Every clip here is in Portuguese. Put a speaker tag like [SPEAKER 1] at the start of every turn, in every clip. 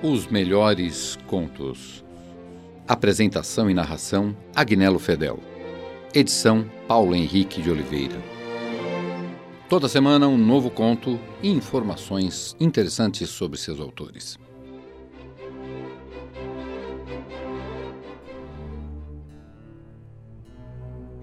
[SPEAKER 1] Os melhores contos. Apresentação e narração: Agnello Fedel. Edição: Paulo Henrique de Oliveira. Toda semana um novo conto e informações interessantes sobre seus autores.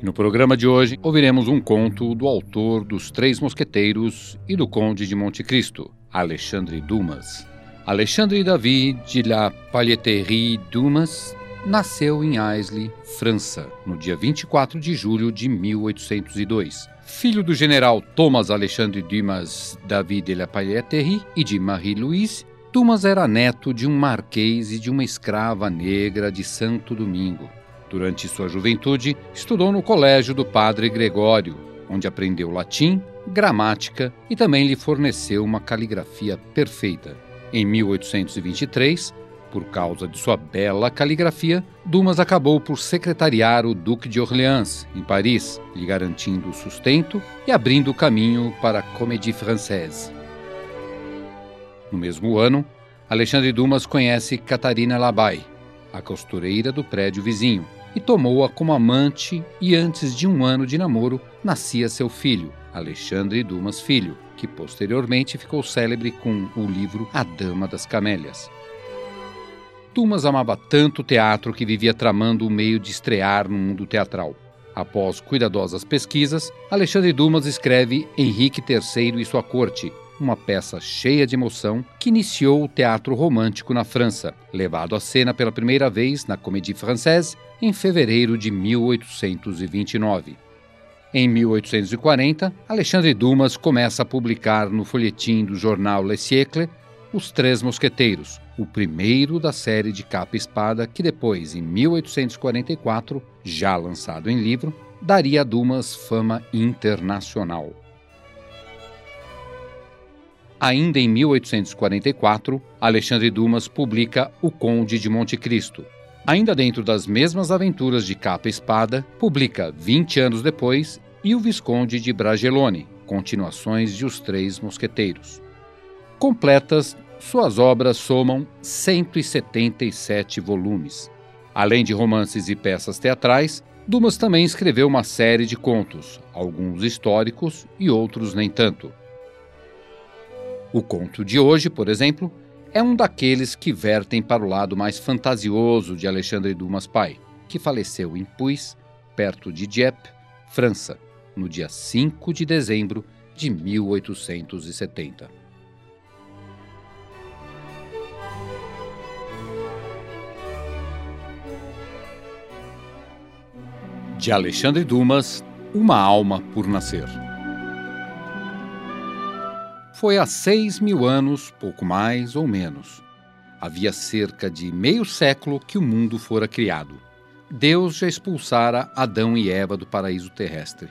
[SPEAKER 1] No programa de hoje, ouviremos um conto do autor dos Três Mosqueteiros e do Conde de Monte Cristo, Alexandre Dumas. Alexandre David de la Pailleterie Dumas nasceu em Aisley, França, no dia 24 de julho de 1802. Filho do general Thomas Alexandre Dumas David de la Pailleterie e de Marie-Louise, Dumas era neto de um marquês e de uma escrava negra de Santo Domingo. Durante sua juventude, estudou no colégio do padre Gregório, onde aprendeu latim, gramática e também lhe forneceu uma caligrafia perfeita. Em 1823, por causa de sua bela caligrafia, Dumas acabou por secretariar o Duque de Orleans, em Paris, lhe garantindo o sustento e abrindo o caminho para a Comédie Française. No mesmo ano, Alexandre Dumas conhece Catarina Labai, a costureira do prédio vizinho, e tomou-a como amante, e antes de um ano de namoro, nascia seu filho, Alexandre Dumas Filho, que posteriormente ficou célebre com o livro A Dama das Camélias. Dumas amava tanto o teatro que vivia tramando o meio de estrear no mundo teatral. Após cuidadosas pesquisas, Alexandre Dumas escreve Henrique III e sua corte, uma peça cheia de emoção que iniciou o teatro romântico na França, levado à cena pela primeira vez na Comédie Française em fevereiro de 1829. Em 1840, Alexandre Dumas começa a publicar no folhetim do jornal Le Siècle Os Três Mosqueteiros, o primeiro da série de capa espada que depois, em 1844, já lançado em livro, daria a Dumas fama internacional. Ainda em 1844, Alexandre Dumas publica O Conde de Monte Cristo. Ainda dentro das mesmas aventuras de capa espada, publica, 20 anos depois, e O Visconde de Bragelone, continuações de Os Três Mosqueteiros. Completas, suas obras somam 177 volumes. Além de romances e peças teatrais, Dumas também escreveu uma série de contos, alguns históricos e outros nem tanto. O conto de hoje, por exemplo, é um daqueles que vertem para o lado mais fantasioso de Alexandre Dumas pai, que faleceu em Puys, perto de Dieppe, França, no dia 5 de dezembro de 1870. De Alexandre Dumas, Uma Alma por Nascer. Foi há seis mil anos, pouco mais ou menos. Havia cerca de meio século que o mundo fora criado. Deus já expulsara Adão e Eva do paraíso terrestre.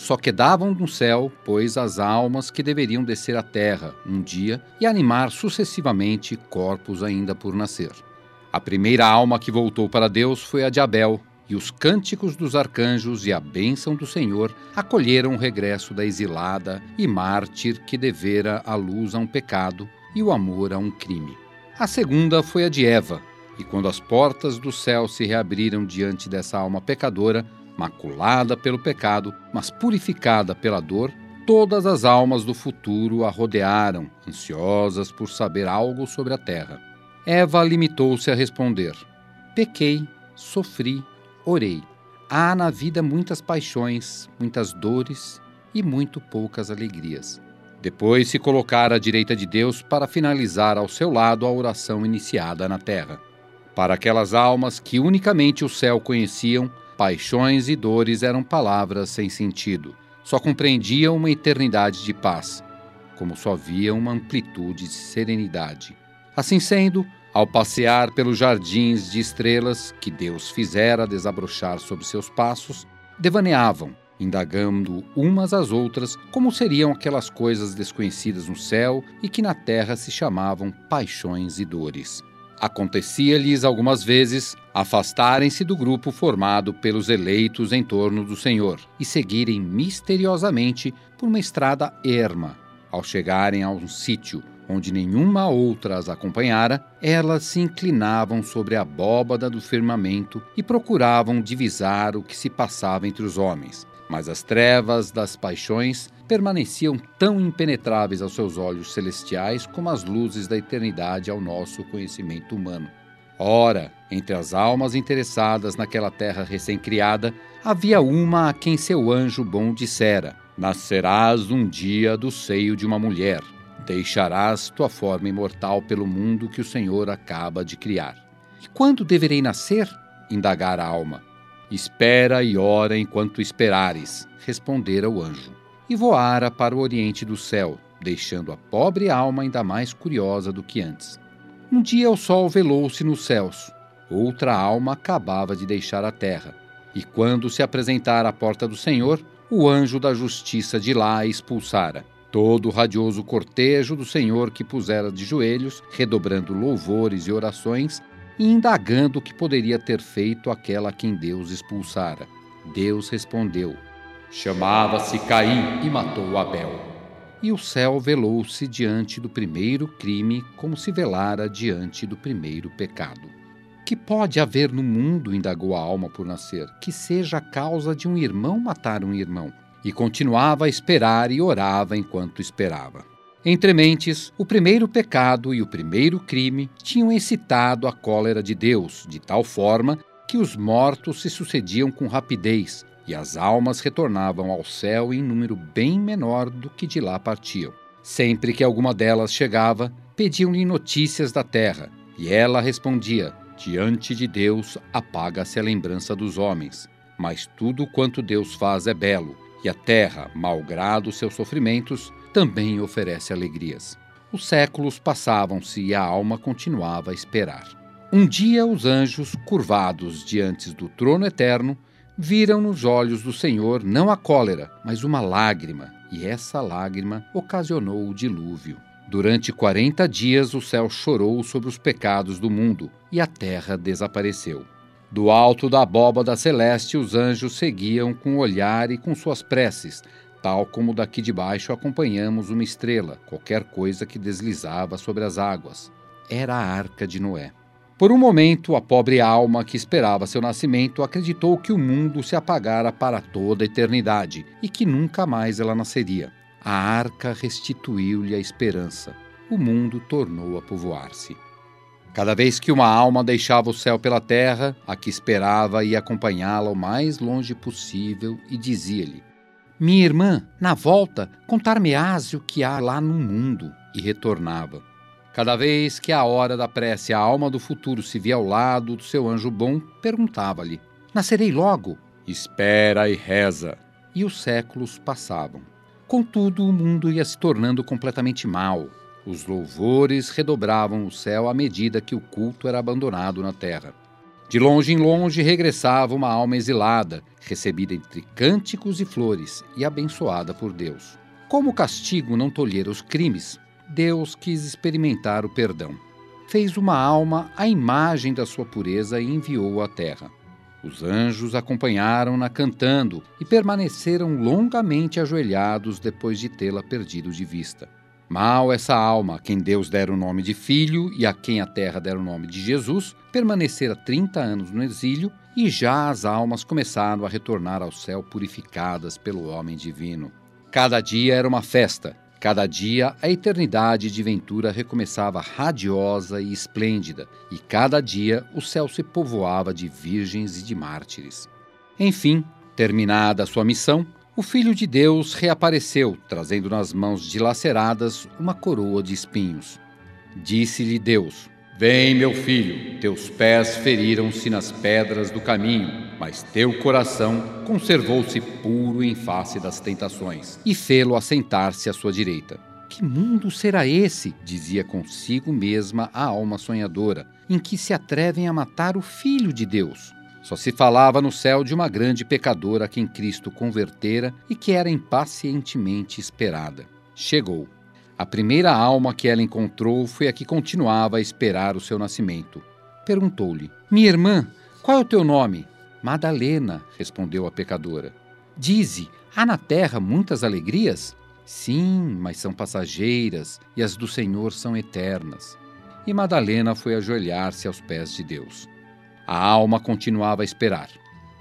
[SPEAKER 1] Só quedavam no céu, pois, as almas que deveriam descer à terra um dia e animar sucessivamente corpos ainda por nascer. A primeira alma que voltou para Deus foi a de Abel, e os cânticos dos arcanjos e a bênção do Senhor acolheram o regresso da exilada e mártir que devera a luz a um pecado e o amor a um crime. A segunda foi a de Eva, e quando as portas do céu se reabriram diante dessa alma pecadora, maculada pelo pecado, mas purificada pela dor, todas as almas do futuro a rodearam, ansiosas por saber algo sobre a terra. Eva limitou-se a responder: Pequei, sofri Orei. Há na vida muitas paixões, muitas dores e muito poucas alegrias. Depois se colocar à direita de Deus para finalizar ao seu lado a oração iniciada na terra. Para aquelas almas que unicamente o céu conheciam, paixões e dores eram palavras sem sentido. Só compreendiam uma eternidade de paz, como só via uma amplitude de serenidade. Assim sendo, ao passear pelos jardins de estrelas que Deus fizera desabrochar sob seus passos, devaneavam, indagando umas às outras como seriam aquelas coisas desconhecidas no céu e que na terra se chamavam paixões e dores. Acontecia-lhes algumas vezes afastarem-se do grupo formado pelos eleitos em torno do Senhor e seguirem misteriosamente por uma estrada erma. Ao chegarem a um sítio onde nenhuma outra as acompanhara, elas se inclinavam sobre a abóbada do firmamento e procuravam divisar o que se passava entre os homens. Mas as trevas das paixões permaneciam tão impenetráveis aos seus olhos celestiais como as luzes da eternidade ao nosso conhecimento humano. Ora, entre as almas interessadas naquela terra recém-criada, havia uma a quem seu anjo bom dissera: Nascerás um dia do seio de uma mulher Deixarás tua forma imortal pelo mundo que o Senhor acaba de criar. E quando deverei nascer? indagara a alma. Espera e ora enquanto esperares, respondera o anjo. E voara para o oriente do céu, deixando a pobre alma ainda mais curiosa do que antes. Um dia o sol velou-se nos céus. Outra alma acabava de deixar a terra. E quando se apresentara à porta do Senhor, o anjo da justiça de lá a expulsara. Todo o radioso cortejo do Senhor que pusera de joelhos, redobrando louvores e orações, e indagando o que poderia ter feito aquela a quem Deus expulsara. Deus respondeu: Chamava-se Caim e matou Abel. E o céu velou-se diante do primeiro crime, como se velara diante do primeiro pecado. Que pode haver no mundo, indagou a alma por nascer, que seja a causa de um irmão matar um irmão? e continuava a esperar e orava enquanto esperava. Entre mentes, o primeiro pecado e o primeiro crime tinham excitado a cólera de Deus, de tal forma que os mortos se sucediam com rapidez e as almas retornavam ao céu em número bem menor do que de lá partiam. Sempre que alguma delas chegava, pediam-lhe notícias da terra, e ela respondia: Diante de Deus apaga-se a lembrança dos homens, mas tudo quanto Deus faz é belo, e a terra, malgrado seus sofrimentos, também oferece alegrias. Os séculos passavam-se e a alma continuava a esperar. Um dia os anjos, curvados diante do trono eterno, viram nos olhos do Senhor não a cólera, mas uma lágrima, e essa lágrima ocasionou o dilúvio. Durante quarenta dias o céu chorou sobre os pecados do mundo, e a terra desapareceu. Do alto da abóbada celeste, os anjos seguiam com o olhar e com suas preces, tal como daqui de baixo acompanhamos uma estrela, qualquer coisa que deslizava sobre as águas. Era a arca de Noé. Por um momento, a pobre alma que esperava seu nascimento acreditou que o mundo se apagara para toda a eternidade e que nunca mais ela nasceria. A arca restituiu-lhe a esperança. O mundo tornou a povoar-se. Cada vez que uma alma deixava o céu pela terra, a que esperava ia acompanhá-la o mais longe possível e dizia-lhe: Minha irmã, na volta, contar-me-ás o que há lá no mundo. E retornava. Cada vez que a hora da prece a alma do futuro se via ao lado do seu anjo bom, perguntava-lhe: Nascerei logo? Espera e reza. E os séculos passavam. Contudo, o mundo ia se tornando completamente mau os louvores redobravam o céu à medida que o culto era abandonado na terra. De longe em longe regressava uma alma exilada, recebida entre cânticos e flores e abençoada por Deus. Como o castigo não tolhera os crimes, Deus quis experimentar o perdão. Fez uma alma à imagem da sua pureza e enviou-a à terra. Os anjos acompanharam-na cantando e permaneceram longamente ajoelhados depois de tê-la perdido de vista. Mal essa alma, a quem Deus dera o nome de filho e a quem a terra dera o nome de Jesus, permanecera 30 anos no exílio e já as almas começaram a retornar ao céu purificadas pelo homem divino. Cada dia era uma festa, cada dia a eternidade de ventura recomeçava radiosa e esplêndida, e cada dia o céu se povoava de virgens e de mártires. Enfim, terminada sua missão, o Filho de Deus reapareceu, trazendo nas mãos dilaceradas uma coroa de espinhos. Disse-lhe Deus: Vem, meu filho, teus pés feriram-se nas pedras do caminho, mas teu coração conservou-se puro em face das tentações, e fê-lo assentar-se à sua direita. Que mundo será esse? dizia consigo mesma a alma sonhadora, em que se atrevem a matar o Filho de Deus. Só se falava no céu de uma grande pecadora a quem Cristo convertera e que era impacientemente esperada. Chegou. A primeira alma que ela encontrou foi a que continuava a esperar o seu nascimento. Perguntou-lhe: Minha irmã, qual é o teu nome? Madalena, respondeu a pecadora. Dize: há na terra muitas alegrias? Sim, mas são passageiras e as do Senhor são eternas. E Madalena foi ajoelhar-se aos pés de Deus. A alma continuava a esperar.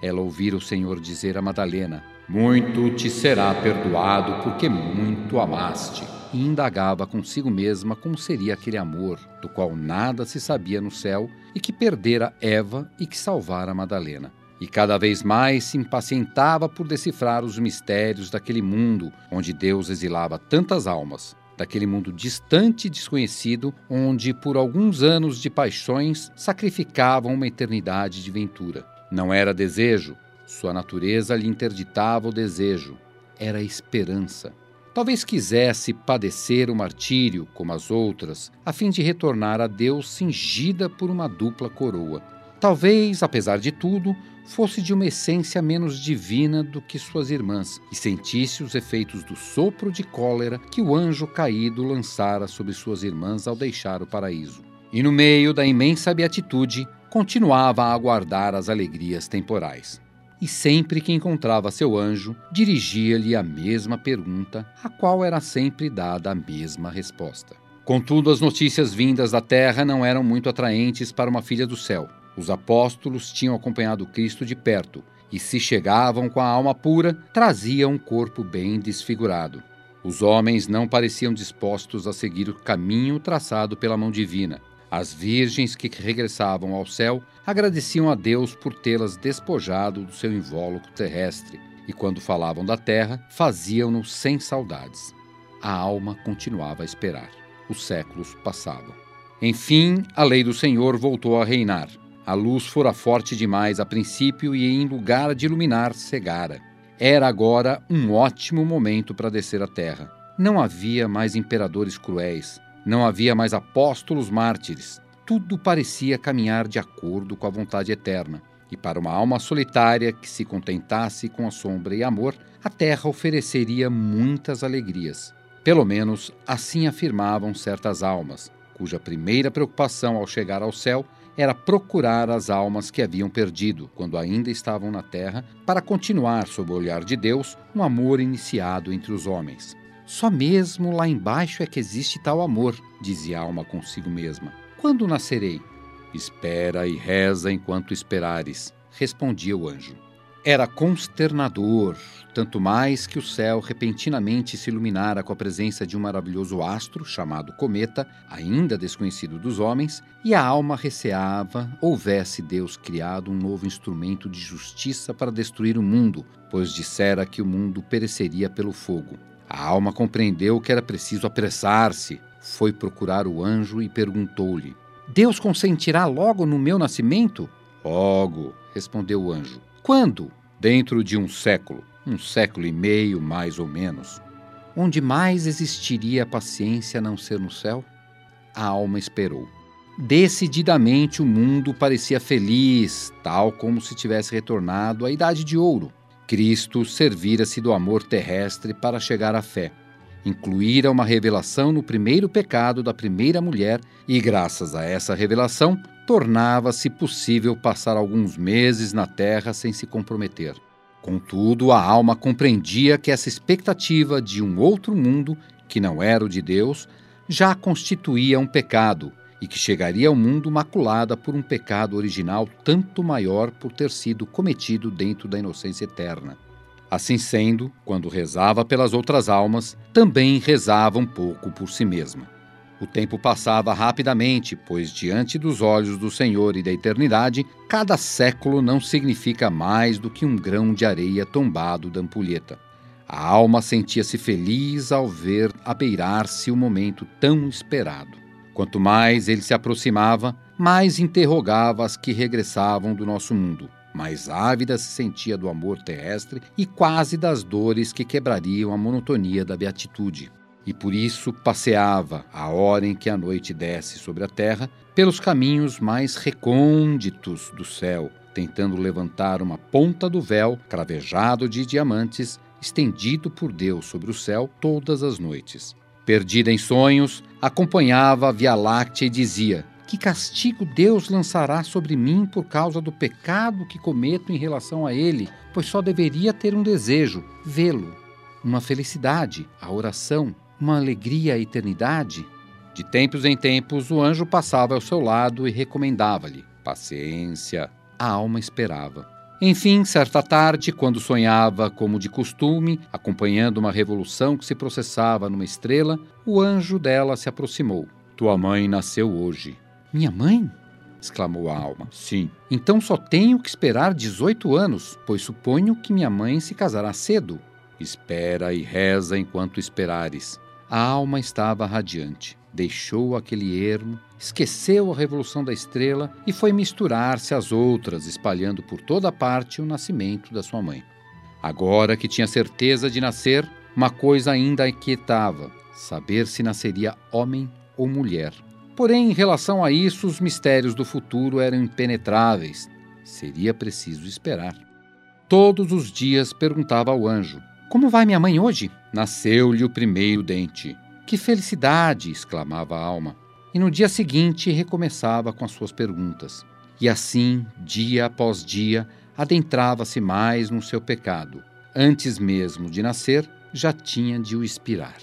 [SPEAKER 1] Ela ouvira o Senhor dizer a Madalena: Muito te será perdoado, porque muito amaste. E indagava consigo mesma como seria aquele amor, do qual nada se sabia no céu, e que perdera Eva e que salvara Madalena. E cada vez mais se impacientava por decifrar os mistérios daquele mundo onde Deus exilava tantas almas, daquele mundo distante e desconhecido, onde por alguns anos de paixões sacrificavam uma eternidade de ventura. Não era desejo, sua natureza lhe interditava o desejo, era esperança. Talvez quisesse padecer o martírio, como as outras, a fim de retornar a Deus cingida por uma dupla coroa. Talvez, apesar de tudo, fosse de uma essência menos divina do que suas irmãs e sentisse os efeitos do sopro de cólera que o anjo caído lançara sobre suas irmãs ao deixar o paraíso. E no meio da imensa beatitude, continuava a aguardar as alegrias temporais. E sempre que encontrava seu anjo, dirigia-lhe a mesma pergunta, a qual era sempre dada a mesma resposta. Contudo, as notícias vindas da terra não eram muito atraentes para uma filha do céu. Os apóstolos tinham acompanhado Cristo de perto e, se chegavam com a alma pura, traziam um corpo bem desfigurado. Os homens não pareciam dispostos a seguir o caminho traçado pela mão divina. As virgens que regressavam ao céu agradeciam a Deus por tê-las despojado do seu invólucro terrestre, e quando falavam da terra, faziam-no sem saudades. A alma continuava a esperar. Os séculos passavam. Enfim, a lei do Senhor voltou a reinar. A luz fora forte demais a princípio e, em lugar de iluminar, cegara. Era agora um ótimo momento para descer à terra. Não havia mais imperadores cruéis, não havia mais apóstolos mártires. Tudo parecia caminhar de acordo com a vontade eterna. E para uma alma solitária que se contentasse com a sombra e amor, a terra ofereceria muitas alegrias. Pelo menos assim afirmavam certas almas, cuja primeira preocupação ao chegar ao céu era procurar as almas que haviam perdido quando ainda estavam na terra, para continuar, sob o olhar de Deus, um amor iniciado entre os homens. Só mesmo lá embaixo é que existe tal amor, dizia a alma consigo mesma. Quando nascerei? Espera e reza enquanto esperares, respondia o anjo. Era consternador, tanto mais que o céu repentinamente se iluminara com a presença de um maravilhoso astro chamado cometa, ainda desconhecido dos homens, e a alma receava houvesse Deus criado um novo instrumento de justiça para destruir o mundo, pois dissera que o mundo pereceria pelo fogo. A alma compreendeu que era preciso apressar-se, foi procurar o anjo e perguntou-lhe: Deus consentirá logo no meu nascimento? Logo, respondeu o anjo. Quando? Dentro de um século, um século e meio mais ou menos. Onde mais existiria a paciência a não ser no céu? A alma esperou. Decididamente o mundo parecia feliz, tal como se tivesse retornado à Idade de Ouro. Cristo servira-se do amor terrestre para chegar à fé. Incluíra uma revelação no primeiro pecado da primeira mulher e, graças a essa revelação, tornava-se possível passar alguns meses na terra sem se comprometer. Contudo, a alma compreendia que essa expectativa de um outro mundo, que não era o de Deus, já constituía um pecado e que chegaria ao mundo maculada por um pecado original tanto maior por ter sido cometido dentro da inocência eterna. Assim sendo, quando rezava pelas outras almas, também rezava um pouco por si mesma. O tempo passava rapidamente, pois diante dos olhos do Senhor e da eternidade, cada século não significa mais do que um grão de areia tombado da ampulheta. A alma sentia-se feliz ao ver abeirar-se o momento tão esperado. Quanto mais ele se aproximava, mais interrogava as que regressavam do nosso mundo. Mais ávida se sentia do amor terrestre e quase das dores que quebrariam a monotonia da beatitude e por isso passeava, a hora em que a noite desce sobre a terra, pelos caminhos mais recônditos do céu, tentando levantar uma ponta do véu cravejado de diamantes estendido por Deus sobre o céu todas as noites. Perdida em sonhos, acompanhava a Via Láctea e dizia: Que castigo Deus lançará sobre mim por causa do pecado que cometo em relação a Ele, pois só deveria ter um desejo: vê-lo uma felicidade, a oração, uma alegria à eternidade? De tempos em tempos, o anjo passava ao seu lado e recomendava-lhe paciência. A alma esperava. Enfim, certa tarde, quando sonhava, como de costume, acompanhando uma revolução que se processava numa estrela, o anjo dela se aproximou. Tua mãe nasceu hoje. Minha mãe? exclamou a alma. Sim. Então só tenho que esperar 18 anos, pois suponho que minha mãe se casará cedo. Espera e reza enquanto esperares. A alma estava radiante. Deixou aquele ermo, esqueceu a revolução da estrela e foi misturar-se às outras, espalhando por toda parte o nascimento da sua mãe. Agora que tinha certeza de nascer, uma coisa ainda inquietava: saber se nasceria homem ou mulher. Porém, em relação a isso, os mistérios do futuro eram impenetráveis. Seria preciso esperar. Todos os dias perguntava ao anjo: Como vai minha mãe hoje? Nasceu-lhe o primeiro dente. Que felicidade! exclamava a alma. E no dia seguinte recomeçava com as suas perguntas. E assim, dia após dia, adentrava-se mais no seu pecado. Antes mesmo de nascer, já tinha de o expirar.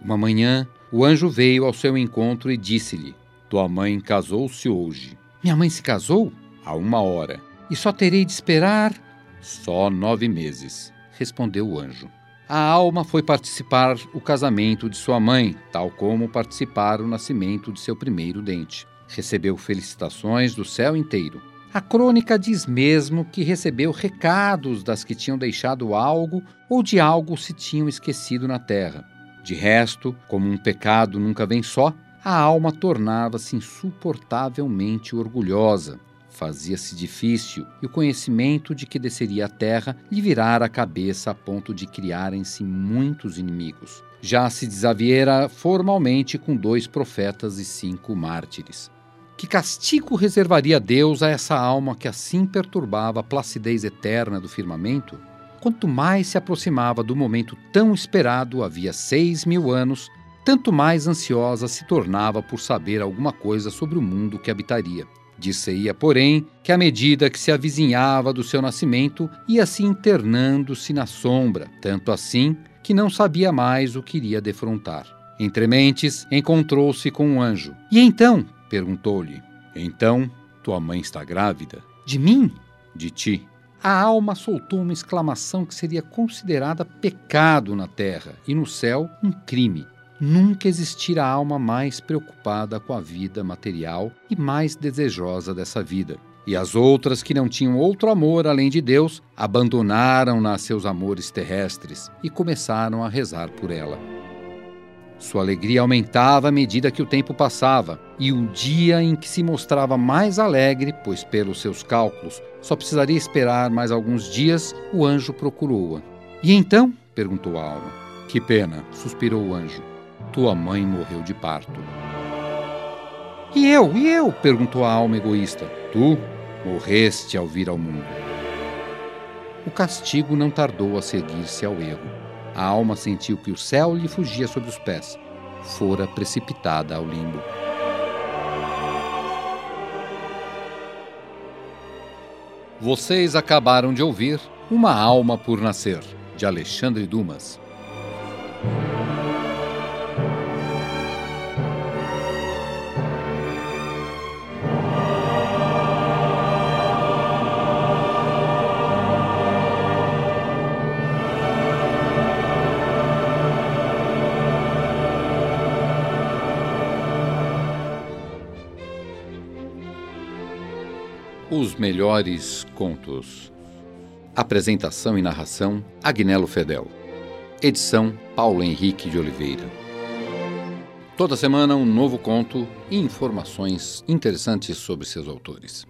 [SPEAKER 1] Uma manhã, o anjo veio ao seu encontro e disse-lhe: Tua mãe casou-se hoje. Minha mãe se casou? Há uma hora. E só terei de esperar? Só nove meses, respondeu o anjo. A alma foi participar o casamento de sua mãe, tal como participar o nascimento de seu primeiro dente. Recebeu felicitações do céu inteiro. A crônica diz mesmo que recebeu recados das que tinham deixado algo ou de algo se tinham esquecido na terra. De resto, como um pecado nunca vem só, a alma tornava-se insuportavelmente orgulhosa. Fazia-se difícil e o conhecimento de que desceria à terra lhe virara a cabeça a ponto de criarem-se muitos inimigos. Já se desaviera formalmente com dois profetas e cinco mártires. Que castigo reservaria Deus a essa alma que assim perturbava a placidez eterna do firmamento? Quanto mais se aproximava do momento tão esperado havia seis mil anos, tanto mais ansiosa se tornava por saber alguma coisa sobre o mundo que habitaria. Disse-ia, porém, que à medida que se avizinhava do seu nascimento, ia se internando-se na sombra, tanto assim que não sabia mais o que iria defrontar. Entre mentes, encontrou-se com um anjo. E então? perguntou-lhe. Então, tua mãe está grávida? De mim? De ti a alma soltou uma exclamação que seria considerada pecado na terra e no céu um crime. Nunca existira alma mais preocupada com a vida material e mais desejosa dessa vida. E as outras que não tinham outro amor além de Deus abandonaram-na seus amores terrestres e começaram a rezar por ela. Sua alegria aumentava à medida que o tempo passava, e o dia em que se mostrava mais alegre, pois pelos seus cálculos só precisaria esperar mais alguns dias, o anjo procurou-a. E então? perguntou a alma. Que pena, suspirou o anjo. Tua mãe morreu de parto. E eu, e eu? perguntou a alma egoísta. Tu morreste ao vir ao mundo. O castigo não tardou a seguir-se ao erro. A alma sentiu que o céu lhe fugia sob os pés. Fora precipitada ao limbo. Vocês acabaram de ouvir Uma Alma por Nascer, de Alexandre Dumas. Os melhores contos. Apresentação e narração: Agnello Fedel. Edição: Paulo Henrique de Oliveira. Toda semana um novo conto e informações interessantes sobre seus autores.